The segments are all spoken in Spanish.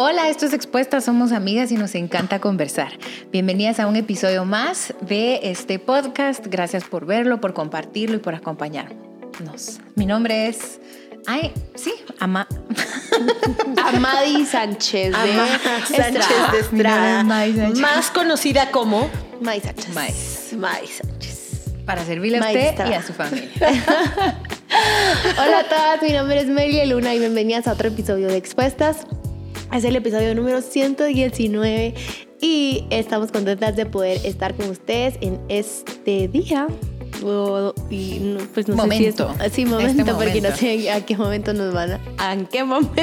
Hola, esto es Expuesta, somos amigas y nos encanta conversar. Bienvenidas a un episodio más de este podcast. Gracias por verlo, por compartirlo y por acompañarnos. Mi nombre es... Ay, sí, Ama... Amadi Sánchez de Amada Sánchez de Estrada, Sánchez. más conocida como May Sánchez. Mais. May Sánchez. Para servirle a usted y a su familia. Hola a todas, mi nombre es Melia Luna y bienvenidas a otro episodio de Expuestas. Es el episodio número 119 y estamos contentas de poder estar con ustedes en este día. O- y no, pues no Momento. sé si es, sí, momento, Este porque no momento. sé a qué momento nos van a... ¿A qué momento?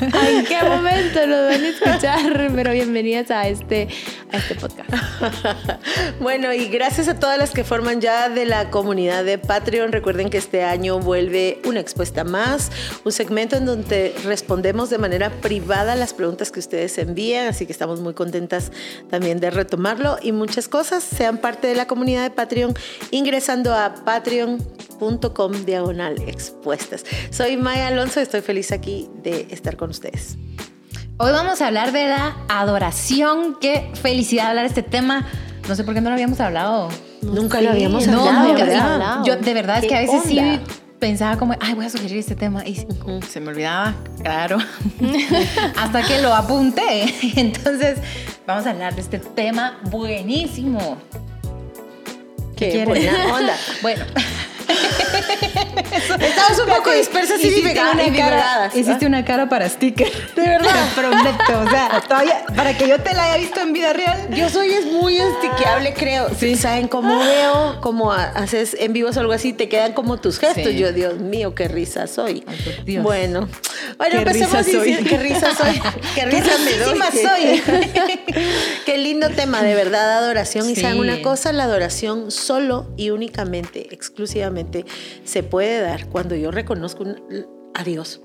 ¿En qué momento nos van a escuchar? Pero bienvenidas a este, a este podcast. Bueno, y gracias a todas las que forman ya de la comunidad de Patreon. Recuerden que este año vuelve una expuesta más, un segmento en donde respondemos de manera privada las preguntas que ustedes envían, así que estamos muy contentas también de retomarlo y muchas cosas. Sean parte de la comunidad de Patreon ingresando a patreon.com diagonal expuestas. Soy Maya Alonso, estoy feliz aquí de estar con ustedes. Hoy vamos a hablar de la adoración. Qué felicidad hablar de este tema. No sé por qué no lo habíamos hablado. Nunca lo habíamos No, hablado, nunca. ¿verdad? hablado. Yo de verdad es ¿Qué que a veces sí pensaba como, ay, voy a sugerir este tema y se me olvidaba, claro, hasta que lo apunté. Entonces, vamos a hablar de este tema buenísimo. Qué buena onda. Bueno, Estamos un poco dispersas y hiciste divega- una y cara, hiciste una cara para sticker. De verdad. Te prometo, o sea, todavía, para que yo te la haya visto en vida real. Yo soy es muy estiqueable, creo. Sí. ¿Saben cómo veo? Como ha- haces en vivos o algo así, te quedan como tus gestos. Sí. Yo, Dios mío, qué risa soy. Ay, por Dios. Bueno, bueno, Qué empecemos risa soy. qué risa soy. Qué risa risísima soy. qué lindo tema, de verdad, adoración. Y saben una cosa, la adoración solo y únicamente, exclusivamente, se puede dar cuando yo reconozco un- a Dios.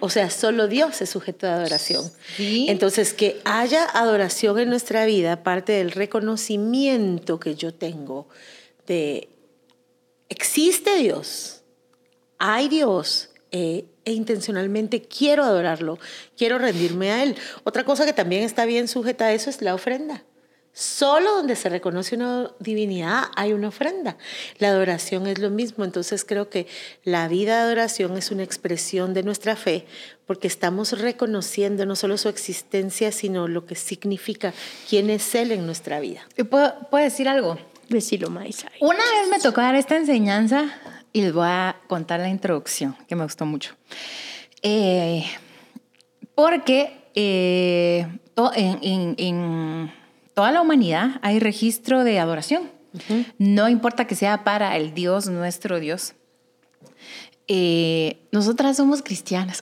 O sea, solo Dios es sujeto de adoración. Sí. Entonces, que haya adoración en nuestra vida, parte del reconocimiento que yo tengo de existe Dios, hay Dios, eh, e intencionalmente quiero adorarlo, quiero rendirme a Él. Otra cosa que también está bien sujeta a eso es la ofrenda. Solo donde se reconoce una divinidad hay una ofrenda. La adoración es lo mismo. Entonces creo que la vida de adoración es una expresión de nuestra fe porque estamos reconociendo no solo su existencia, sino lo que significa quién es Él en nuestra vida. ¿Puedo, puedo decir algo? Decilo, May Sánchez. Una vez me tocó dar esta enseñanza y les voy a contar la introducción, que me gustó mucho. Eh, porque eh, to- en, en- en toda la humanidad hay registro de adoración. No importa que sea para el Dios, nuestro Dios. Eh, nosotras somos cristianas.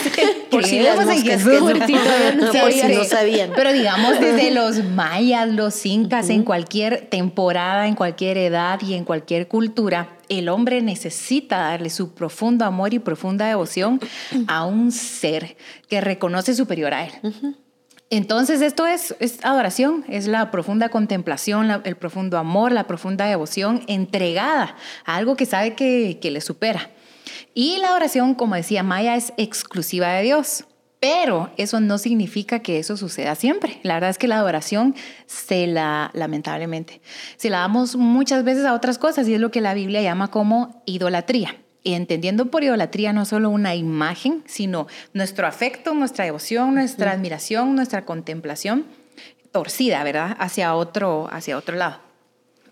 Por si las en Jesús. no- sabían. no sabían. Pero digamos desde los mayas, los incas, en cualquier temporada, en cualquier edad y en cualquier cultura, el hombre necesita darle su profundo amor y profunda devoción a un ser que reconoce superior a él. Entonces esto es, es adoración, es la profunda contemplación, la- el profundo amor, la profunda devoción entregada a algo que sabe que, que le supera. Y la adoración, como decía Maya, es exclusiva de Dios. Pero eso no significa que eso suceda siempre. La verdad es que la adoración se la, lamentablemente, se la damos muchas veces a otras cosas y es lo que la Biblia llama como idolatría. Y entendiendo por idolatría no solo una imagen, sino nuestro afecto, nuestra devoción, nuestra admiración, nuestra contemplación torcida, ¿verdad? Hacia otro, hacia otro lado.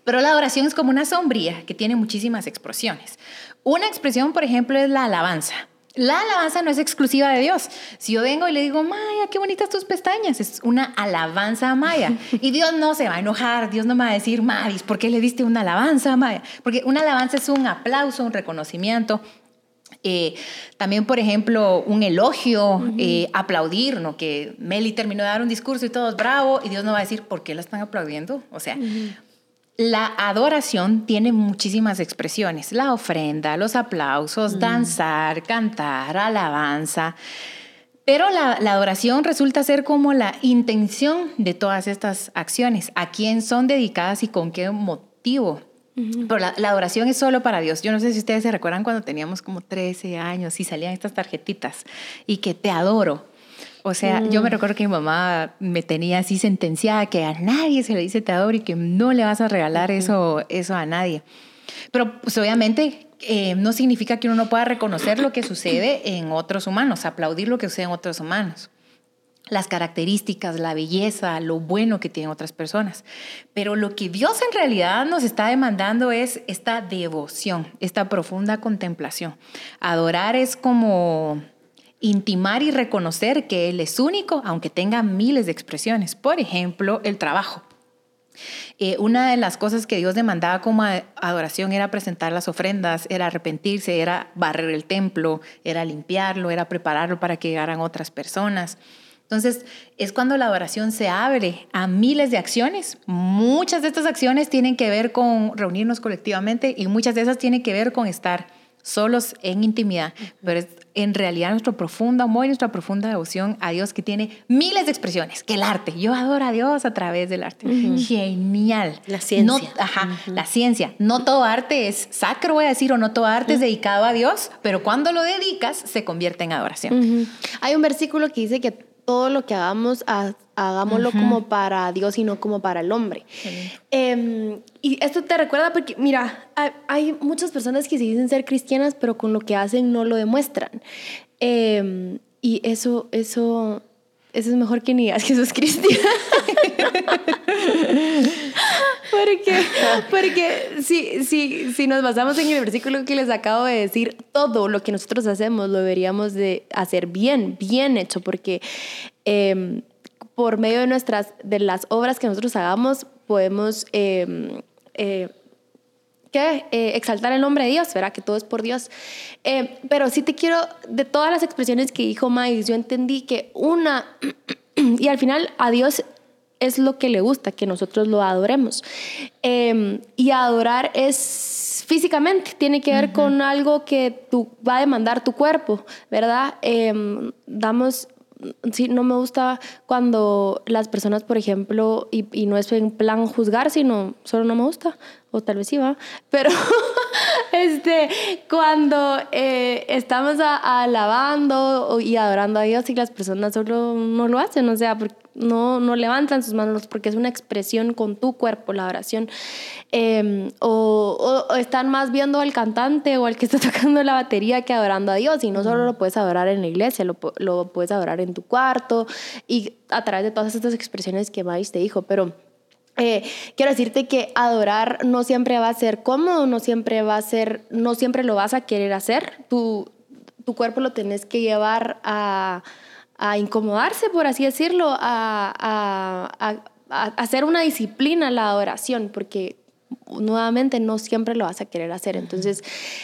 Pero la adoración es como una sombría que tiene muchísimas expresiones. Una expresión, por ejemplo, es la alabanza. La alabanza no es exclusiva de Dios. Si yo vengo y le digo, Maya, qué bonitas tus pestañas, es una alabanza a Maya. Y Dios no se va a enojar, Dios no me va a decir, Maris, ¿por qué le diste una alabanza a Maya? Porque una alabanza es un aplauso, un reconocimiento. Eh, también, por ejemplo, un elogio, eh, aplaudir, ¿no? Que Meli terminó de dar un discurso y todos bravo, y Dios no va a decir, ¿por qué la están aplaudiendo? O sea, la adoración tiene muchísimas expresiones, la ofrenda, los aplausos, danzar, cantar, alabanza. Pero la, la adoración resulta ser como la intención de todas estas acciones, a quién son dedicadas y con qué motivo. Pero la, la adoración es solo para Dios. Yo no sé si ustedes se recuerdan cuando teníamos como 13 años y salían estas tarjetitas y que te adoro. O sea, yo me recuerdo que mi mamá me tenía así sentenciada que a nadie se le dice te adoro y que no le vas a regalar eso, eso a nadie. Pero pues obviamente eh, no significa que uno no pueda reconocer lo que sucede en otros humanos, aplaudir lo que sucede en otros humanos las características, la belleza, lo bueno que tienen otras personas. Pero lo que Dios en realidad nos está demandando es esta devoción, esta profunda contemplación. Adorar es como intimar y reconocer que Él es único, aunque tenga miles de expresiones. Por ejemplo, el trabajo. Eh, una de las cosas que Dios demandaba como adoración era presentar las ofrendas, era arrepentirse, era barrer el templo, era limpiarlo, era prepararlo para que llegaran otras personas. Entonces, es cuando la adoración se abre a miles de acciones. Muchas de estas acciones tienen que ver con reunirnos colectivamente y muchas de esas tienen que ver con estar solos en intimidad, pero es en realidad nuestro profundo amor y nuestra profunda devoción a Dios que tiene miles de expresiones, que el arte. Yo adoro a Dios a través del arte. Genial. La ciencia. ajá, la ciencia. No todo arte es sacro, voy a decir, o no todo arte es dedicado a Dios, pero cuando lo dedicas se convierte en adoración. Hay un versículo que dice que todo lo que hagamos, hagámoslo como para Dios y no como para el hombre. Em, y esto te recuerda porque, mira, hay, muchas personas que se dicen ser cristianas, pero con lo que hacen no lo demuestran. Em, y eso, eso, eso es mejor que ni digas que sos. porque, porque si, si, si nos basamos en el versículo que les acabo de decir, todo lo que nosotros hacemos lo deberíamos de hacer bien, bien hecho, porque em, por medio de nuestras, de las obras que nosotros hagamos, podemos eh, eh, ¿qué? Eh, exaltar el nombre de Dios, ¿verdad? Que todo es por Dios. Eh, pero sí te quiero, de todas las expresiones que dijo Miles, yo entendí que una, y al final a Dios es lo que le gusta, que nosotros lo adoremos. Em, y adorar es físicamente, tiene que ver con algo que tú, va a demandar tu cuerpo, ¿verdad? Em, damos sí, no me gusta cuando las personas, por ejemplo, y, y, no es en plan juzgar, sino solo no me gusta, o tal vez sí va, pero este, cuando eh, estamos alabando y adorando a Dios y las personas solo no lo hacen, o sea, no, no levantan sus manos porque es una expresión con tu cuerpo, la oración, em, o, están más viendo al cantante o al que está tocando la batería que adorando a Dios, y no solo lo puedes adorar en la iglesia, lo, lo puedes adorar en tu cuarto y a través de todas estas expresiones que Mais te dijo, pero eh, quiero decirte que adorar no siempre va a ser cómodo, no siempre va a ser, no siempre lo vas a querer hacer. Tu, tu cuerpo lo tenés que llevar a, a incomodarse, por así decirlo, a, a, a, hacer una disciplina la adoración, porque nuevamente no siempre lo vas a querer hacer. Entonces,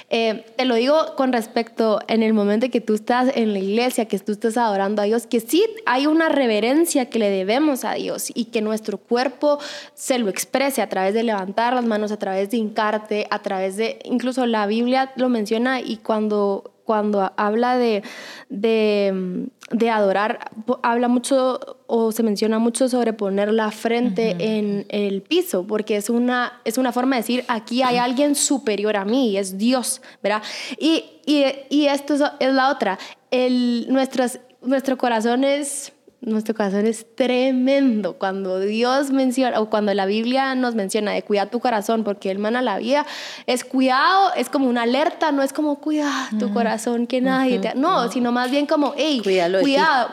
eh, te lo digo con respecto en el momento que tú estás en la iglesia, que tú estás adorando a Dios, que sí hay una reverencia que le debemos a Dios y que nuestro cuerpo se lo exprese a través de levantar las manos, a través de hincarte, a través de, incluso la Biblia lo menciona y cuando cuando habla de, de, de, adorar, habla mucho o se menciona mucho sobre poner la frente en el piso, porque es una, es una forma de decir, aquí hay alguien superior a mí, es Dios, ¿verdad? Y, y, y esto es, es, la otra, el, nuestras, nuestro corazón es nuestro corazón es tremendo. Cuando Dios menciona, o cuando la Biblia nos menciona de cuidar tu corazón, porque Él mana la vida, es cuidado, es como una alerta, no es como cuida tu corazón, que nadie te. No, sino más bien como, hey, cuidado,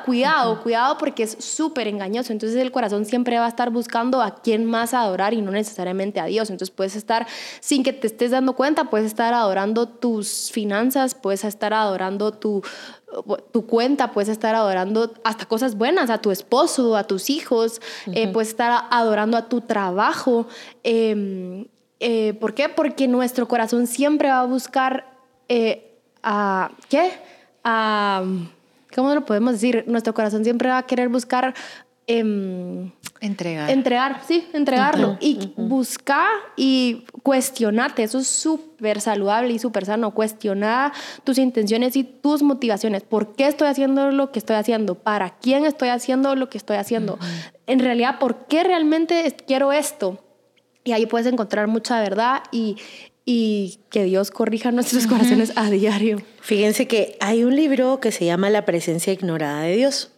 cuidado, cuidado, porque es súper engañoso. Entonces el corazón siempre va a estar buscando a quién más adorar y no necesariamente a Dios. Entonces puedes estar, sin que te estés dando cuenta, puedes estar adorando tus finanzas, puedes estar adorando tu tu cuenta, puedes estar adorando hasta cosas buenas, a tu esposo, a tus hijos, eh, puedes estar adorando a tu trabajo. Em, eh, ¿Por qué? Porque nuestro corazón siempre va a buscar eh, a, ¿qué? A, ¿cómo lo podemos decir? Nuestro corazón siempre va a querer buscar Em, entregar. Entregar, sí, entregarlo. y buscar y cuestionarte. Eso es súper saludable y súper sano. Cuestionar tus intenciones y tus motivaciones. ¿Por qué estoy haciendo lo que estoy haciendo? ¿Para quién estoy haciendo lo que estoy haciendo? En realidad, ¿por qué realmente quiero esto? Y ahí puedes encontrar mucha verdad y, y que Dios corrija nuestros corazones a diario. Fíjense que hay un libro que se llama La presencia ignorada de Dios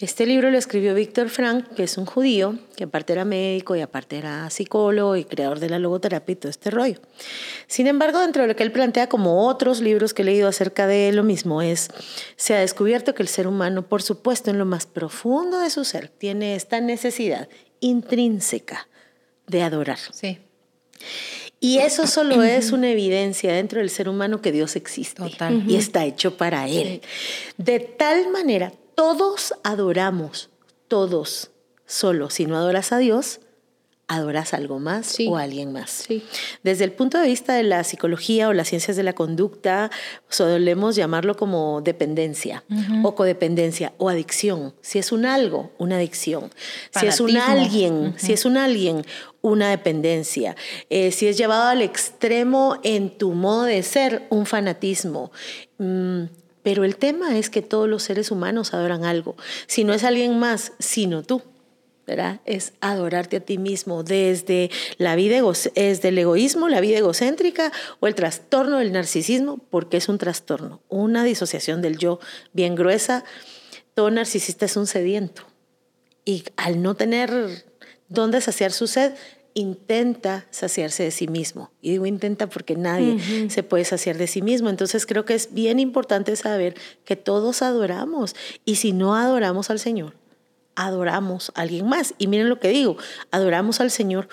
Este libro lo escribió Víctor Frank, que es un judío, que aparte era médico y aparte era psicólogo y creador de la logoterapia y todo este rollo. Sin embargo, dentro de lo que él plantea, como otros libros que he leído acerca de lo mismo, es, se ha descubierto que el ser humano, por supuesto, en lo más profundo de su ser, tiene esta necesidad intrínseca de adorar. Sí. Y eso solo es una evidencia dentro del ser humano que Dios existe Total. y está hecho para Él. De tal manera, todos adoramos, todos, solo si no adoras a Dios, adoras algo más Sí. o a alguien más. Sí. Desde el punto de vista de la psicología o las ciencias de la conducta, solemos llamarlo como dependencia o codependencia o adicción. Si es un algo, una adicción. Si es un alguien, si es un alguien, una dependencia. Eh, si es llevado al extremo en tu modo de ser, un fanatismo. Mm, pero el tema es que todos los seres humanos adoran algo. Si no es alguien más, sino tú. ¿verdad? Es adorarte a ti mismo desde la vida desde el egoísmo, la vida egocéntrica o el trastorno del narcisismo, porque es un trastorno, una disociación del yo bien gruesa. Todo narcisista es un sediento y al no tener dónde saciar su sed, intenta saciarse de sí mismo. Y digo intenta porque nadie se puede saciar de sí mismo. Entonces creo que es bien importante saber que todos adoramos y si no adoramos al Señor, adoramos a alguien más. Y miren lo que digo, adoramos al Señor.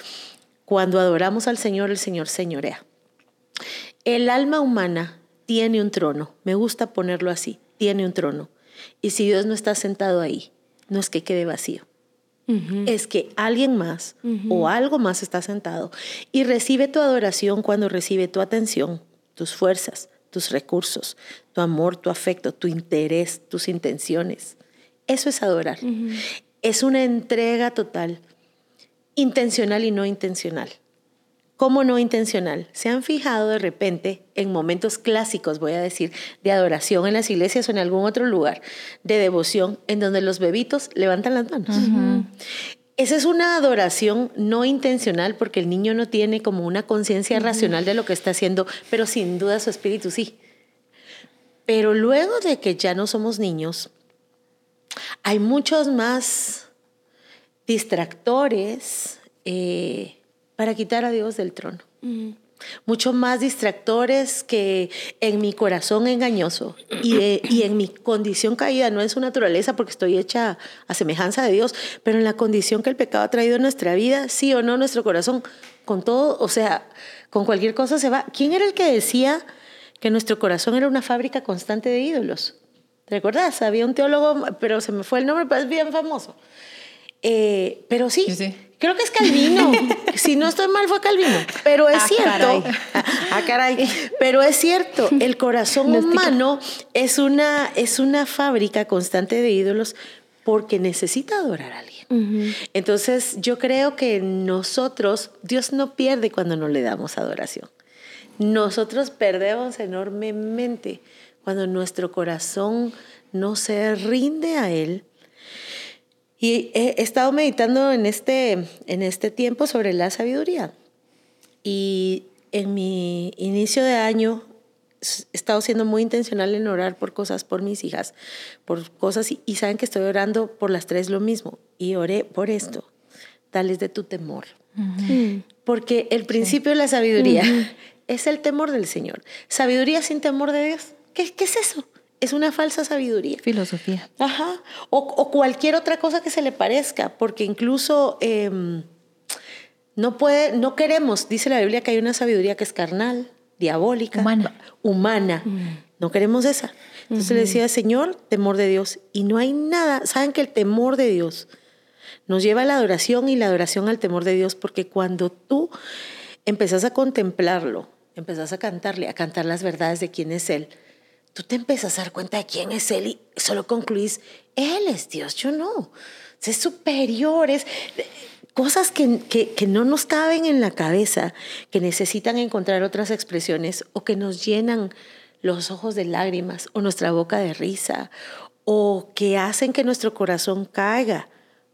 Cuando adoramos al Señor, el Señor señorea. El alma humana tiene un trono, me gusta ponerlo así, tiene un trono. Y si Dios no está sentado ahí, no es que quede vacío, es que alguien más o algo más está sentado y recibe tu adoración cuando recibe tu atención, tus fuerzas, tus recursos, tu amor, tu afecto, tu interés, tus intenciones. Eso es adorar. Es una entrega total, intencional y no intencional. ¿Cómo no intencional? ¿Se han fijado de repente en momentos clásicos, voy a decir, de adoración en las iglesias o en algún otro lugar, de devoción, en donde los bebitos levantan las manos? Esa es una adoración no intencional porque el niño no tiene como una conciencia racional de lo que está haciendo, pero sin duda su espíritu sí. Pero luego de que ya no somos niños, hay muchos más distractores eh, para quitar a Dios del trono. Mucho más distractores que en mi corazón engañoso y, de- y en mi condición caída, no en su naturaleza porque estoy hecha a semejanza de Dios, pero en la condición que el pecado ha traído en nuestra vida, sí o no, nuestro corazón, con todo, o sea, con cualquier cosa se va. ¿Quién era el que decía que nuestro corazón era una fábrica constante de ídolos? ¿Te recuerdas? Había un teólogo, pero se me fue el nombre, pero es bien famoso. Eh, pero sí, Sí, sí. Creo que es Calvino. si no estoy mal, fue Calvino. Pero es Ah, cierto. caray. Ah, caray. Pero es cierto, el corazón humano es una, es una fábrica constante de ídolos porque necesita adorar a alguien. Entonces, yo creo que nosotros, Dios no pierde cuando no le damos adoración. Nosotros perdemos enormemente cuando nuestro corazón no se rinde a Él. Y he estado meditando en este, en este tiempo sobre la sabiduría. Y en mi inicio de año he estado siendo muy intencional en orar por cosas, por mis hijas, por cosas, y, y saben que estoy orando por las tres lo mismo. Y oré por esto, dales de tu temor. Porque el principio de la sabiduría es el temor del Señor. Sabiduría sin temor de Dios. ¿Qué, qué es eso? Es una falsa sabiduría. Filosofía. Ajá. O, o cualquier otra cosa que se le parezca, porque incluso em, no puede, no queremos, dice la Biblia que hay una sabiduría que es carnal, diabólica, Humana. humana. No queremos esa. Entonces le decía, Señor, temor de Dios. Y no hay nada, saben que el temor de Dios nos lleva a la adoración y la adoración al temor de Dios, porque cuando tú empezás a contemplarlo, empezás a cantarle, a cantar las verdades de quién es Él, tú te empiezas a dar cuenta de quién es Él y solo concluís, Él es Dios, yo no. Es superior, es cosas que, que, que no nos caben en la cabeza, que necesitan encontrar otras expresiones o que nos llenan los ojos de lágrimas o nuestra boca de risa o que hacen que nuestro corazón caiga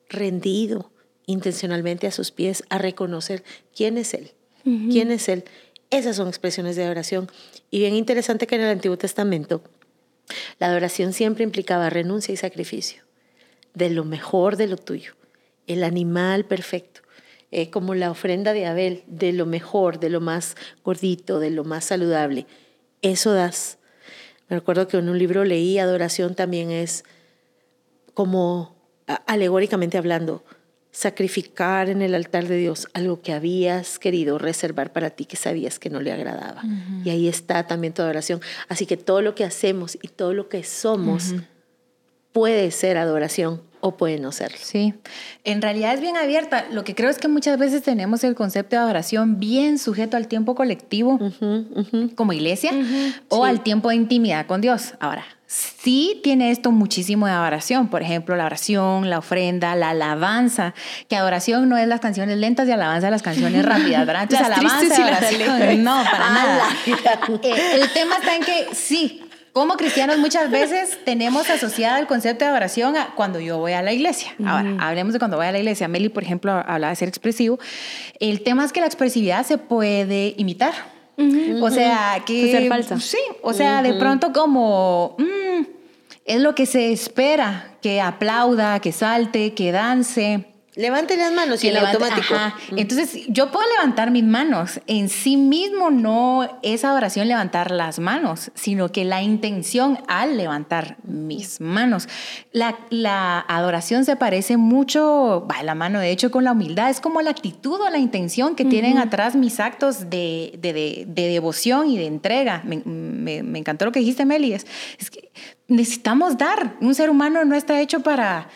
rendido intencionalmente a sus pies a reconocer quién es Él, quién es Él. Esas son expresiones de adoración. Y bien interesante que en el Antiguo Testamento la adoración siempre implicaba renuncia y sacrificio. de lo mejor de lo tuyo, el animal perfecto, eh, como la ofrenda de Abel, de lo mejor, de lo más gordito, de lo más saludable. Eso das. Me recuerdo que en un libro leí, adoración también es como alegóricamente hablando, sacrificar en el altar de Dios algo que habías querido reservar para ti que sabías que no le agradaba. Y ahí está también tu adoración. Así que todo lo que hacemos y todo lo que somos puede ser adoración o puede no serlo. Sí, en realidad es bien abierta. Lo que creo es que muchas veces tenemos el concepto de adoración bien sujeto al tiempo colectivo como iglesia o al tiempo de intimidad con Dios. Ahora, sí tiene esto muchísimo de adoración. Por ejemplo, la oración, la ofrenda, la alabanza. Que adoración no es las canciones lentas y alabanza las canciones rápidas, ¿verdad? Entonces, alabanza y. No, para nada. Eh, el tema está en que sí, como cristianos muchas veces tenemos asociado el concepto de adoración a cuando yo voy a la iglesia. Ahora, hablemos de cuando voy a la iglesia. Meli, por ejemplo, hablaba de ser expresivo. El tema es que la expresividad se puede imitar. O sea, que... ser falsa. Sí, o sea, de pronto como... Mm, es lo que se espera, que aplauda, que salte, que dance. Levante las manos y el automático. Entonces, yo puedo levantar mis manos. En sí mismo no es adoración levantar las manos, sino que la intención al levantar mis manos. La, la adoración se parece mucho, va la mano de hecho con la humildad. Es como la actitud o la intención que tienen atrás mis actos de, de, de, devoción y de entrega. Me, me, me, encantó lo que dijiste, Meli. es que necesitamos dar. Un ser humano no está hecho para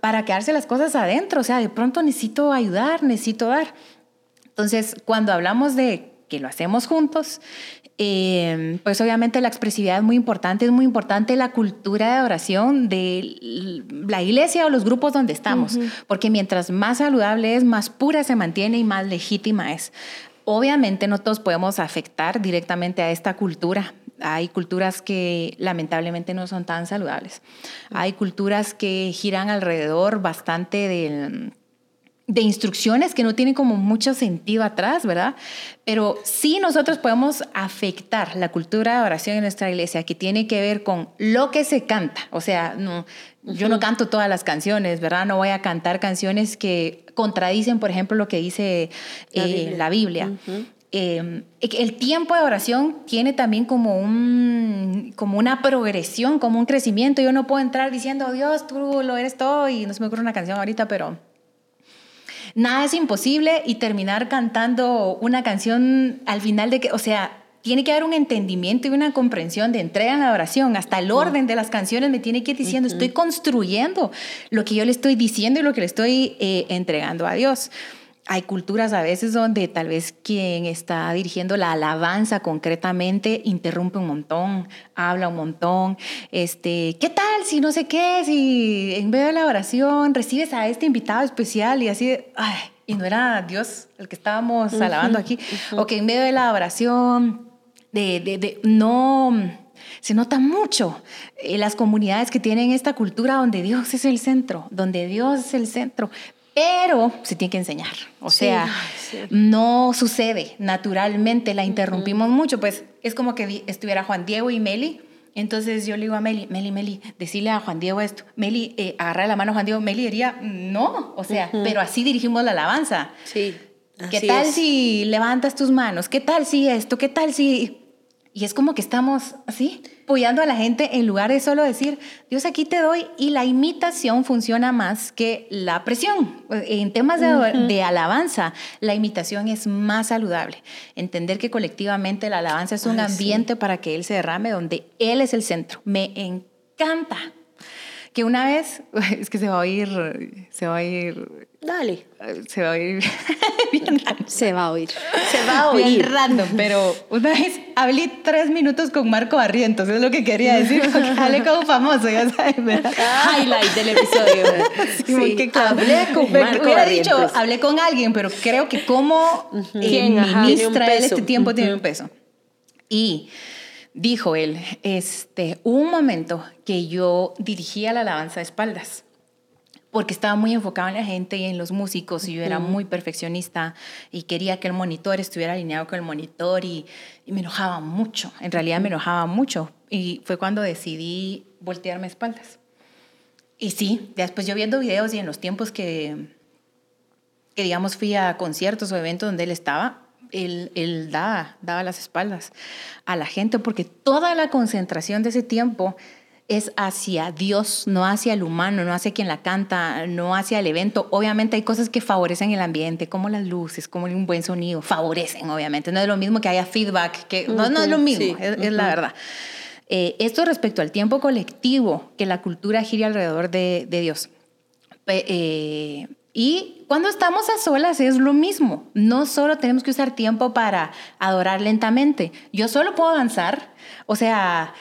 para quedarse las cosas adentro. O sea, de pronto necesito ayudar, necesito dar. Entonces, cuando hablamos de que lo hacemos juntos, eh, pues obviamente la expresividad es muy importante, es muy importante la cultura de oración de la iglesia o los grupos donde estamos, porque mientras más saludable es, más pura se mantiene y más legítima es. Obviamente no todos podemos afectar directamente a esta cultura, hay culturas que lamentablemente no son tan saludables. Hay culturas que giran alrededor bastante de, instrucciones que no tienen como mucho sentido atrás, ¿verdad? Pero sí nosotros podemos afectar la cultura de oración en nuestra iglesia, que tiene que ver con lo que se canta. O sea, no, yo no canto todas las canciones, ¿verdad? No voy a cantar canciones que contradicen, por ejemplo, lo que dice la Biblia. Eh, Em, el tiempo de oración tiene también como, un, como una progresión, como un crecimiento. Yo no puedo entrar diciendo, Dios, tú lo eres todo, y no se me ocurre una canción ahorita, pero nada es imposible y terminar cantando una canción al final de que, o sea, tiene que haber un entendimiento y una comprensión de entrega en la oración. Hasta el orden de las canciones me tiene que ir diciendo, estoy construyendo lo que yo le estoy diciendo y lo que le estoy eh, entregando a Dios. Hay culturas a veces donde tal vez quien está dirigiendo la alabanza concretamente interrumpe un montón, habla un montón, este, ¿qué tal si no sé qué, si en vez de la oración recibes a este invitado especial y así, ay, y no era Dios el que estábamos alabando aquí, o que en medio de la oración, de, de, de no se nota mucho en las comunidades que tienen esta cultura donde Dios es el centro, donde Dios es el centro, pero se tiene que enseñar. O sea, no sucede naturalmente, la interrumpimos mucho, pues es como que estuviera Juan Diego y Meli. Entonces yo le digo a Meli, Meli, Meli, decirle a Juan Diego esto. Meli, eh, agarra la mano a Juan Diego. Meli diría, no, o sea, pero así dirigimos la alabanza. Sí. ¿Qué tal si levantas tus manos? ¿Qué tal si esto? ¿Qué tal si...? Y es como que estamos así, apoyando a la gente en lugar de solo decir, Dios aquí te doy y la imitación funciona más que la presión. En temas de, alabanza, la imitación es más saludable. Entender que colectivamente la alabanza es un ambiente para que Él se derrame donde Él es el centro. Me encanta que una vez, es que se va a oír, se va a ir Dale. Se va a oír bien Se va a oír. Se va a oír. Bien random, pero una vez hablé tres minutos con Marco Barrientos, es lo que quería decir, porque hablé como famoso, ya sabes, ¿verdad? Highlight del episodio. sí, sí. hablé con Marco hubiera dicho, hablé con alguien, pero creo que como eh, ministra él este tiempo tiene un peso. Y dijo él, este, un momento que yo dirigía la alabanza de espaldas porque estaba muy enfocado en la gente y en los músicos y yo era muy perfeccionista y quería que el monitor estuviera alineado con el monitor y, me enojaba mucho, en realidad me enojaba mucho. Y fue cuando decidí voltearme espaldas. y sí, después yo viendo videos y en los tiempos que, que digamos, fui a conciertos o eventos donde él estaba, él, él daba, daba las espaldas a la gente porque toda la concentración de ese tiempo es hacia Dios, no hacia el humano, no hacia quien la canta, no hacia el evento. Obviamente hay cosas que favorecen el ambiente, como las luces, como un buen sonido, favorecen, obviamente. No es lo mismo que haya feedback, que no, no es lo mismo, es, la verdad. Eh, esto respecto al tiempo colectivo, que la cultura gira alrededor de, de Dios. Eh, y cuando estamos a solas es lo mismo. No solo tenemos que usar tiempo para adorar lentamente. Yo solo puedo avanzar. O sea,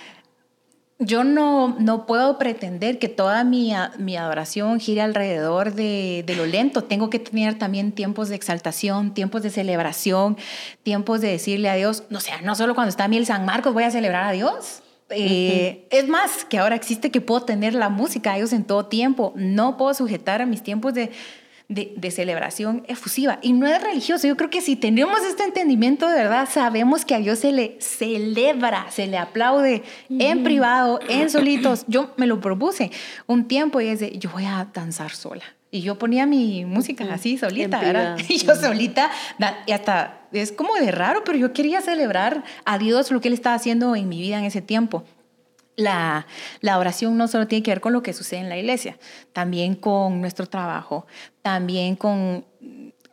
yo no, no puedo pretender que toda mi, mi adoración gire alrededor de, de, lo lento. Tengo que tener también tiempos de exaltación, tiempos de celebración, tiempos de decirle a Dios, no sea, no solo cuando está a mí el San Marcos voy a celebrar a Dios. Eh, es más, que ahora existe que puedo tener la música a Dios en todo tiempo. No puedo sujetar a mis tiempos de, de, celebración efusiva. Y no es religioso. Yo creo que si tenemos este entendimiento de verdad, sabemos que a Dios se le celebra, se le aplaude en privado, en solitos. Yo me lo propuse un tiempo y es de, yo voy a danzar sola. Y yo ponía mi música así solita, ¿verdad? Y yo solita, y hasta es como de raro, pero yo quería celebrar a Dios lo que Él estaba haciendo en mi vida en ese tiempo la, la, oración no solo tiene que ver con lo que sucede en la iglesia, también con nuestro trabajo, también con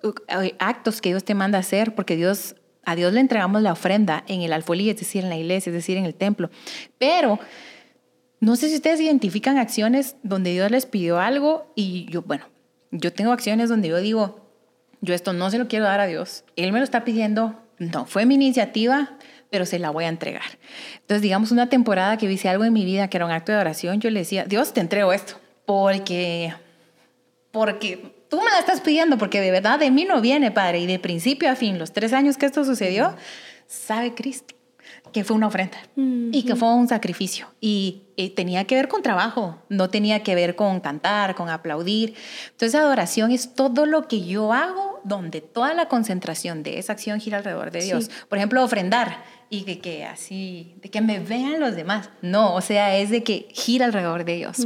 eh, actos que Dios te manda hacer, porque Dios, a Dios le entregamos la ofrenda en el alfolí, es decir, en la iglesia, es decir, en el templo. Pero no sé si ustedes identifican acciones donde Dios les pidió algo y yo, bueno, yo tengo acciones donde yo digo, yo esto no se lo quiero dar a Dios, Él me lo está pidiendo, no, fue mi iniciativa, pero se la voy a entregar. Entonces, digamos, una temporada que hice algo en mi vida que era un acto de oración, yo le decía, Dios, te entrego esto, porque, porque tú me la estás pidiendo, porque de verdad de mí no viene, Padre, y de principio a fin, los tres años que esto sucedió, sabe Cristo que fue una ofrenda y que fue un sacrificio y, tenía que ver con trabajo, no tenía que ver con cantar, con aplaudir. Entonces adoración es todo lo que yo hago donde toda la concentración de esa acción gira alrededor de Dios. Por ejemplo, ofrendar y que, que, así, de que me vean los demás. No, o sea, es de que gira alrededor de Dios.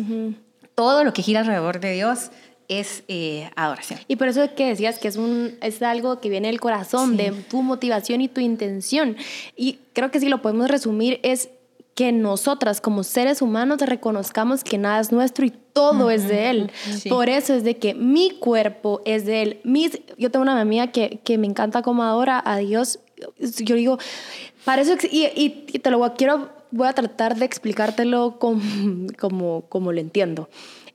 Todo lo que gira alrededor de Dios es eh, adoración. Y por eso que decías que es, un, es algo que viene del corazón, de tu motivación y tu intención. Y creo que si lo podemos resumir es que nosotras como seres humanos reconozcamos que nada es nuestro y todo es de Él. Por eso es de que mi cuerpo es de Él. Mis, yo tengo una amiga que, que me encanta como adora a Dios. Yo digo, para eso, y, y, te lo voy, quiero, voy a tratar de explicártelo como, como, como lo entiendo.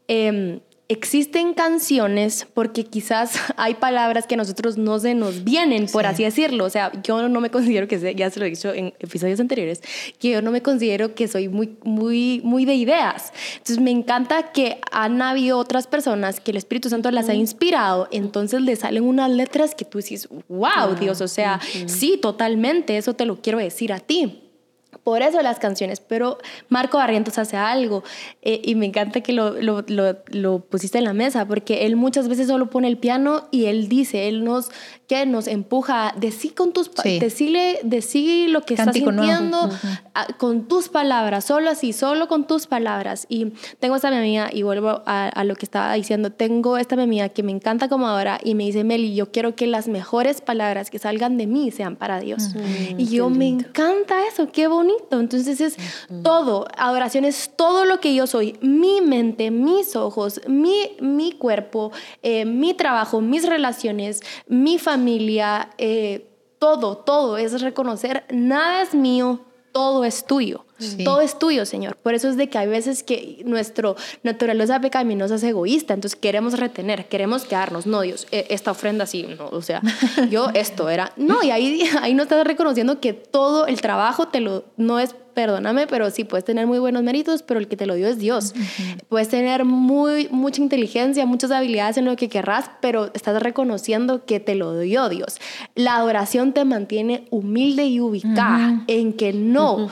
Eh, existen canciones porque quizás hay palabras que a nosotros no se nos vienen, por así decirlo. O sea, yo no me considero que, sea, ya se lo he dicho en episodios anteriores, que yo no me considero que soy muy, muy, muy de ideas. Entonces me encanta que han habido otras personas que el Espíritu Santo las ha inspirado, entonces le salen unas letras que tú dices, wow, Dios, o sea, sí, totalmente, eso te lo quiero decir a ti. Por eso las canciones, pero Marco Barrientos hace algo eh, y me encanta que lo, lo, lo, pusiste en la mesa porque él muchas veces solo pone el piano y él dice, él nos, que nos empuja, decí con tus, sí. decirle, decí lo que estás sintiendo con tus palabras, solo así, solo con tus palabras. Y tengo esta mía y vuelvo a, a, lo que estaba diciendo, tengo esta mía que me encanta como ahora y me dice, Meli, yo quiero que las mejores palabras que salgan de mí sean para Dios. y yo me encanta eso, qué bonito Entonces es todo, adoración es todo lo que yo soy, mi mente, mis ojos, mi, mi cuerpo, eh, mi trabajo, mis relaciones, mi familia, eh, todo, todo es reconocer, nada es mío, todo es tuyo. Todo es tuyo, Señor. Por eso es de que hay veces que nuestro naturaleza pecaminosa es egoísta, entonces queremos retener, queremos quedarnos. No, Dios, e, esta ofrenda sí, no, o sea, yo esto era. No, y ahí, ahí no estás reconociendo que todo el trabajo te lo, no es perdóname, pero sí puedes tener muy buenos méritos, pero el que te lo dio es Dios. Puedes tener muy, mucha inteligencia, muchas habilidades en lo que querrás, pero estás reconociendo que te lo dio Dios. La adoración te mantiene humilde y ubicada en que no,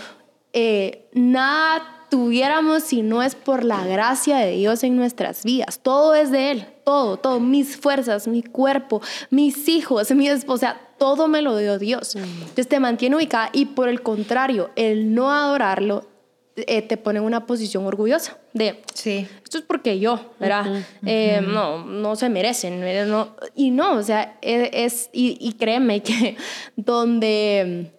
eh, nada tuviéramos si no es por la gracia de Dios en nuestras vidas. Todo es de Él, todo, todo, mis fuerzas, mi cuerpo, mis hijos, mi esposa, todo me lo dio Dios. Entonces te mantiene ubicada y por el contrario, el no adorarlo eh, te pone en una posición orgullosa de, Sí. esto es porque yo, ¿verdad? Eh, no, no se merecen. eh, no- y no, o sea, e- es, y, y créeme que donde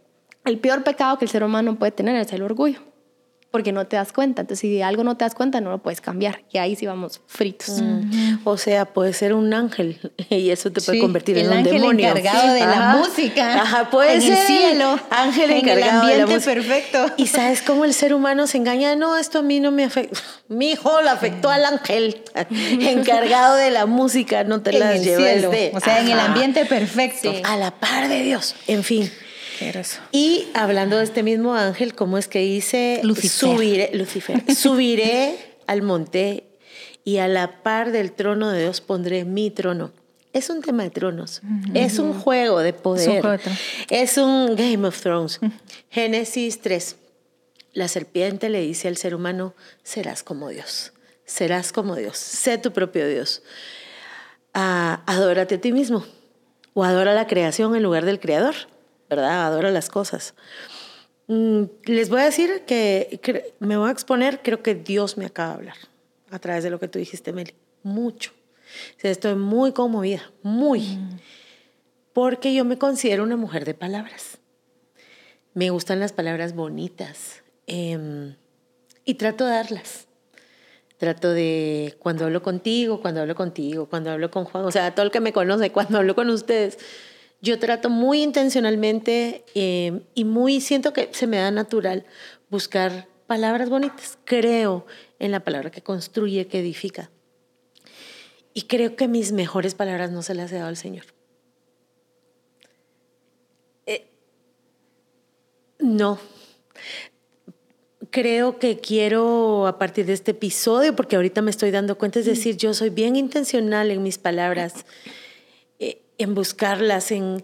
el peor pecado que el ser humano puede tener es el orgullo, porque no te das cuenta. Entonces, si de algo no te das cuenta, no lo puedes cambiar. Y ahí sí vamos fritos. O sea, puede ser un ángel y eso te puede Sí, convertir en el un ángel demonio. encargado de la Ajá. música Ajá, puede en el ser cielo, ángel en el encargado de la ambiente música. perfecto. Y sabes cómo el ser humano se engaña, no, esto a mí no me afecta. Mi hijo le afectó al ángel encargado de la música, no te en las el de- o sea, en el Ajá. ambiente perfecto. Sí. a la par de Dios. En fin. Y hablando de este mismo ángel, ¿cómo es que dice? Lucifer. Subiré, Lucifer, subiré al monte y a la par del trono de Dios pondré mi trono. Es un tema de tronos. Es un juego de poder. Es un Game of Thrones. Génesis 3. La serpiente le dice al ser humano, serás como Dios. Serás como Dios. Sé tu propio Dios. Ah, adórate a ti mismo. O adora la creación en lugar del creador. ¿Verdad? Adora las cosas. Mm, les voy a decir que, que me voy a exponer, creo que Dios me acaba de hablar a través de lo que tú dijiste, Meli. Mucho. O sea, estoy muy conmovida, muy. Porque yo me considero una mujer de palabras. Me gustan las palabras bonitas em, y trato de darlas. Trato de, cuando hablo contigo, cuando hablo contigo, cuando hablo con Juan, o sea, todo el que me conoce, cuando hablo con ustedes, yo trato muy intencionalmente eh, y muy siento que se me da natural buscar palabras bonitas. Creo en la palabra que construye, que edifica. Y creo que mis mejores palabras no se las he dado al Señor. Eh, no. Creo que quiero a partir de este episodio, porque ahorita me estoy dando cuenta, es decir, yo soy bien intencional en mis palabras en buscarlas, en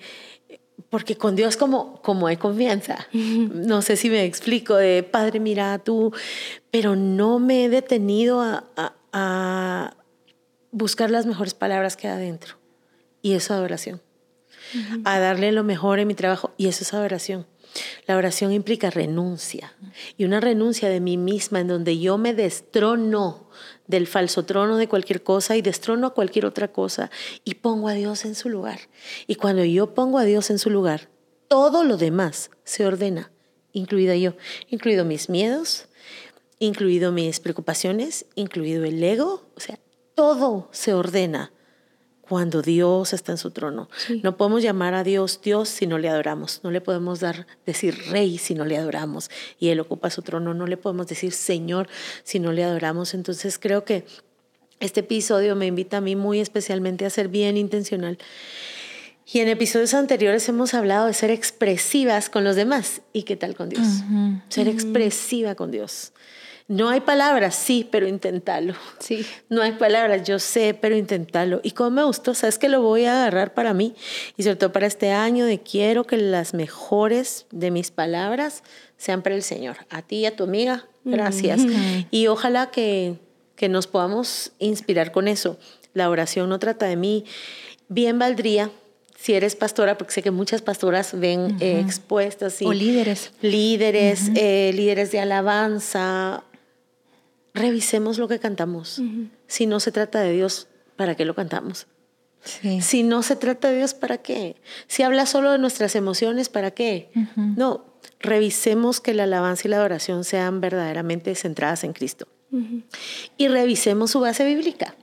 porque con Dios como, como hay confianza. No sé si me explico, de Padre, mira tú, pero no me he detenido a, a- a buscar las mejores palabras que hay adentro. Y eso es adoración. A darle lo mejor en mi trabajo. Y eso es adoración. La oración implica renuncia. Y una renuncia de mí misma en donde yo me destrono del falso trono de cualquier cosa y destrono a cualquier otra cosa y pongo a Dios en su lugar. Y cuando yo pongo a Dios en su lugar, todo lo demás se ordena, incluida yo, incluido mis miedos, incluido mis preocupaciones, incluido el ego, o sea, todo se ordena cuando Dios está en su trono. No podemos llamar a Dios Dios si no le adoramos. No le podemos dar decir rey si no le adoramos y él ocupa su trono. No le podemos decir Señor si no le adoramos. Entonces creo que este episodio me invita a mí muy especialmente a ser bien intencional. Y en episodios anteriores hemos hablado de ser expresivas con los demás. ¿Y qué tal con Dios? Ser expresiva con Dios. No hay palabras, sí, pero inténtalo. Sí. No hay palabras, yo sé, pero inténtalo. Y como me gustó, sabes que lo voy a agarrar para mí y sobre todo para este año de quiero que las mejores de mis palabras sean para el Señor. A ti y a tu amiga, gracias. Y ojalá que, que nos podamos inspirar con eso. La oración no trata de mí. Bien valdría si eres pastora, porque sé que muchas pastoras ven eh, expuestas y O líderes. líderes, eh, líderes de alabanza, revisemos lo que cantamos. Si no se trata de Dios, ¿para qué lo cantamos? Sí. Si no se trata de Dios, ¿para qué? Si habla solo de nuestras emociones, ¿para qué? No, revisemos que la alabanza y la adoración sean verdaderamente centradas en Cristo. Y revisemos su base bíblica.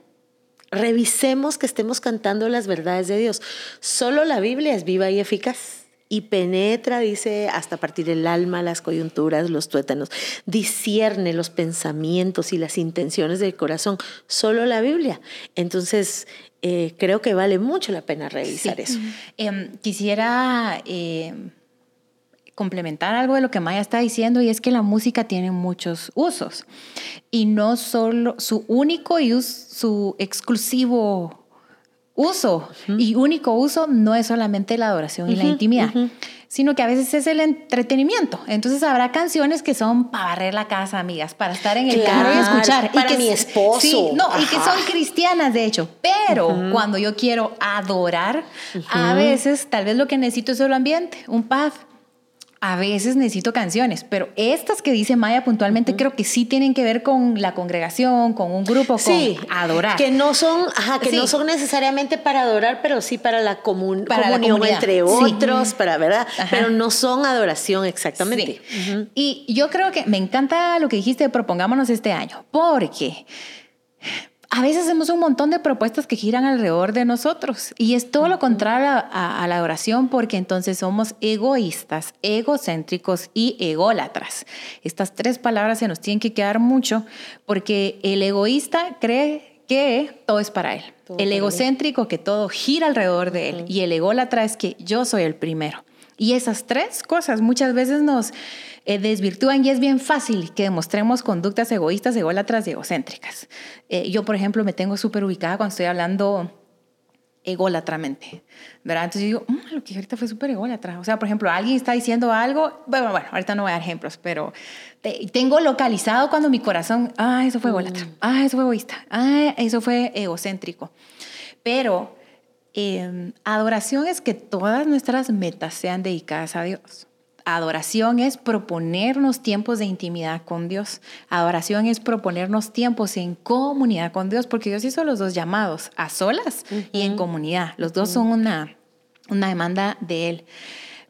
Revisemos que estemos cantando las verdades de Dios. Solo la Biblia es viva y eficaz. Y penetra, dice, hasta partir el alma, las coyunturas, los tuétanos. Discierne los pensamientos y las intenciones del corazón. Solo la Biblia. Entonces, eh, creo que vale mucho la pena revisar Sí. eso. Em, quisiera em, complementar algo de lo que Maya está diciendo y es que la música tiene muchos usos y no solo su único y su exclusivo uso y único uso no es solamente la adoración y la intimidad, sino que a veces es el entretenimiento. Entonces habrá canciones que son para barrer la casa, amigas, para estar en el carro y escuchar. para y que mi esposo. Sí, no, y que son cristianas, de hecho. Pero cuando yo quiero adorar, a veces tal vez lo que necesito es solo ambiente, un paz, a veces necesito canciones, pero estas que dice Maya puntualmente creo que sí tienen que ver con la congregación, con un grupo, con adorar. Que no son, ajá, que no son necesariamente para adorar, pero sí para la, comun para comunión entre otros, para, ¿verdad? Pero no son adoración exactamente. Y yo creo que me encanta lo que dijiste, propongámonos este año, porque a veces hacemos un montón de propuestas que giran alrededor de nosotros y es todo lo contrario a, la oración porque entonces somos egoístas, egocéntricos y ególatras. Estas tres palabras se nos tienen que quedar mucho porque el egoísta cree que todo es para él. el egocéntrico que todo gira alrededor de él y el ególatra es que yo soy el primero. Y esas tres cosas muchas veces nos eh, desvirtúan y es bien fácil que demostremos conductas egoístas, ególatras y egocéntricas. Eh, yo, por ejemplo, me tengo súper ubicada cuando estoy hablando ególatramente, ¿verdad? Entonces yo digo, mm, lo que ahorita fue súper ególatra. O sea, por ejemplo, alguien está diciendo algo, bueno, bueno, ahorita no voy a dar ejemplos, pero tengo localizado cuando mi corazón, ah, eso fue ególatra, mm. ah, eso fue egoísta, ah, eso fue egocéntrico. Pero em, adoración es que todas nuestras metas sean dedicadas a Dios. Adoración es proponernos tiempos de intimidad con Dios. Adoración es proponernos tiempos en comunidad con Dios, porque Dios hizo los dos llamados, a solas y en comunidad. Los dos son una, una demanda de Él.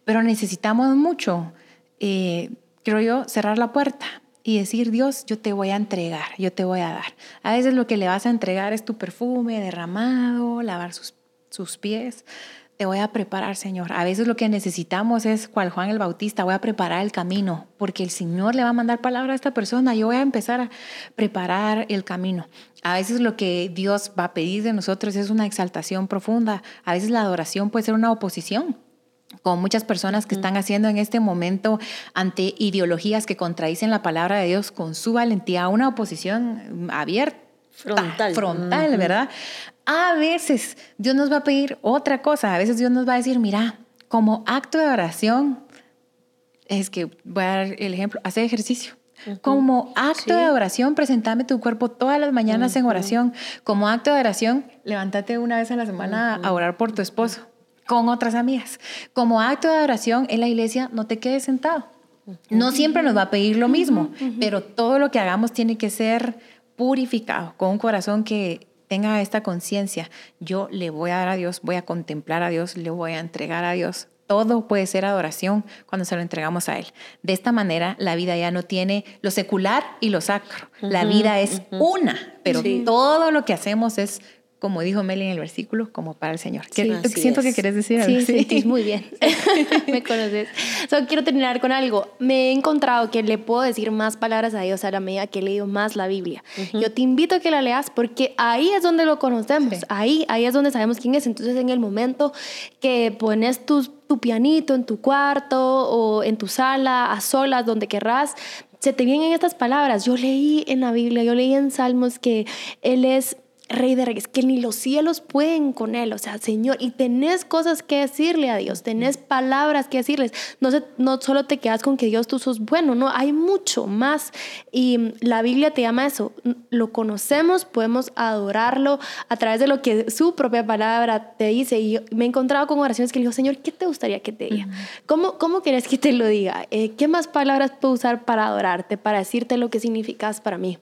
Pero necesitamos mucho, eh, creo yo, cerrar la puerta y decir, Dios, yo te voy a entregar, yo te voy a dar. A veces lo que le vas a entregar es tu perfume derramado, lavar sus, sus pies te voy a preparar, Señor. A veces lo que necesitamos es, cual Juan el Bautista, voy a preparar el camino, porque el Señor le va a mandar palabra a esta persona. Yo voy a empezar a preparar el camino. A veces lo que Dios va a pedir de nosotros es una exaltación profunda. A veces la adoración puede ser una oposición con muchas personas que están haciendo en este momento ante ideologías que contradicen la palabra de Dios con su valentía, una oposición abierta. Frontal. Frontal, ¿verdad? A veces Dios nos va a pedir otra cosa, a veces Dios nos va a decir, mira, como acto de oración, es que voy a dar el ejemplo, hacer ejercicio. Como acto de oración, presentame tu cuerpo todas las mañanas en oración. Como acto de oración, levántate una vez a la semana a orar por tu esposo con otras amigas. Como acto de oración en la iglesia, no te quedes sentado. No siempre nos va a pedir lo mismo, pero todo lo que hagamos tiene que ser purificado, con un corazón que tenga esta conciencia, yo le voy a dar a Dios, voy a contemplar a Dios, le voy a entregar a Dios. Todo puede ser adoración cuando se lo entregamos a Él. De esta manera, la vida ya no tiene lo secular y lo sacro. la vida es una, pero todo lo que hacemos es como dijo Meli en el versículo, como para el Señor. siento que quieres decir algo. Sí, sí, muy bien. me conoces. quiero terminar con algo. Me he encontrado que le puedo decir más palabras a Dios a la medida que he leído más la Biblia. Yo te invito a que la leas porque ahí es donde lo conocemos. Ahí, ahí es donde sabemos quién es. Entonces, en el momento que pones tu, tu pianito en tu cuarto o en tu sala, a solas, donde querrás, se te vienen estas palabras. Yo leí en la Biblia, yo leí en Salmos que Él es Rey de Reyes, que ni los cielos pueden con Él. O sea, Señor, y tenés cosas que decirle a Dios, tenés palabras que decirles. No, se, no solo te quedas con que Dios tú sos bueno, no, hay mucho más. Y la Biblia te llama eso. Lo conocemos, podemos adorarlo a través de lo que su propia palabra te dice. Y me he encontrado con oraciones que le digo, Señor, ¿qué te gustaría que te diga? ¿Cómo, cómo quieres que te lo diga? Eh, ¿Qué más palabras puedo usar para adorarte, para decirte lo que significas para mí?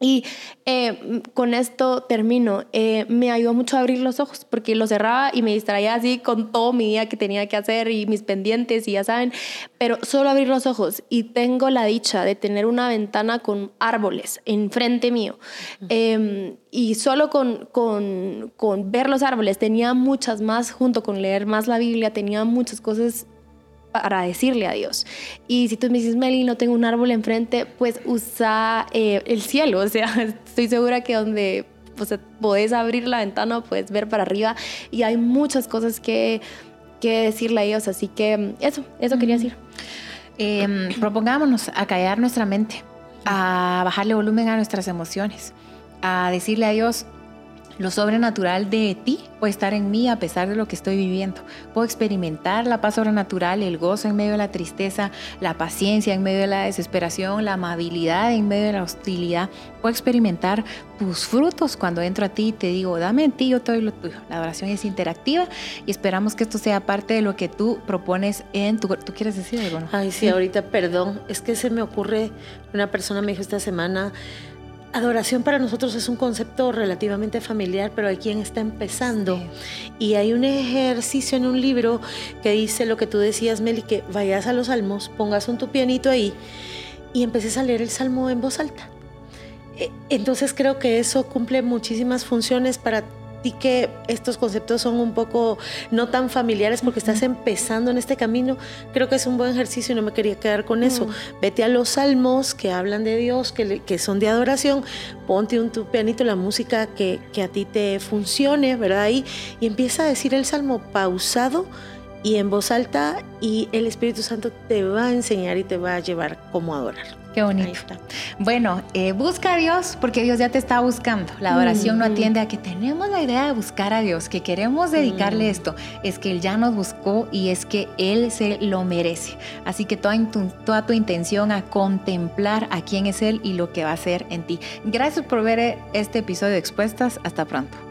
Y eh, con esto termino. Eh, me ayudó mucho a abrir los ojos porque lo cerraba y me distraía así con todo mi día que tenía que hacer y mis pendientes y ya saben, pero solo abrir los ojos y tengo la dicha de tener una ventana con árboles enfrente mío. Em, y solo con, con, con ver los árboles tenía muchas más, junto con leer más la Biblia, tenía muchas cosas para decirle a Dios. Y si tú me dices, Meli, no tengo un árbol enfrente, pues usa eh, el cielo. O sea, estoy segura que donde pues, podés abrir la ventana, puedes ver para arriba y hay muchas cosas que, que decirle a Dios. Así que eso, eso quería decir. Em, propongámonos a callar nuestra mente, a bajarle volumen a nuestras emociones, a decirle a Dios, Lo sobrenatural de ti puede estar en mí a pesar de lo que estoy viviendo. Puedo experimentar la paz sobrenatural, el gozo en medio de la tristeza, la paciencia en medio de la desesperación, la amabilidad en medio de la hostilidad. Puedo experimentar tus frutos cuando entro a ti y te digo, dame en ti, yo te doy lo tuyo. La adoración es interactiva y esperamos que esto sea parte de lo que tú propones en tu... ¿Tú quieres decir algo? Ay, sí, ahorita, perdón. Es que se me ocurre, una persona me dijo esta semana, Adoración para nosotros es un concepto relativamente familiar, pero hay quien está empezando. Y hay un ejercicio en un libro que dice lo que tú decías, Meli, que vayas a los salmos, pongas un tu pianito ahí y empeces a leer el salmo en voz alta. E, entonces creo que eso cumple muchísimas funciones para ti que estos conceptos son un poco no tan familiares porque estás empezando en este camino, creo que es un buen ejercicio y no me quería quedar con eso. Mm. Vete a los salmos que hablan de Dios, que, que son de adoración, ponte un tu pianito, la música que, que a ti te funcione, ¿verdad? y empieza a decir el salmo pausado y en voz alta y el Espíritu Santo te va a enseñar y te va a llevar cómo adorar. Qué bonito. Bueno, eh, busca a Dios porque Dios ya te está buscando. La adoración no atiende a que tenemos la idea de buscar a Dios, que queremos dedicarle mm. esto. Es que Él ya nos buscó y es que Él se lo merece. Así que toda tu, toda tu intención a contemplar a quién es Él y lo que va a hacer en ti. Gracias por ver este episodio de Expuestas. Hasta pronto.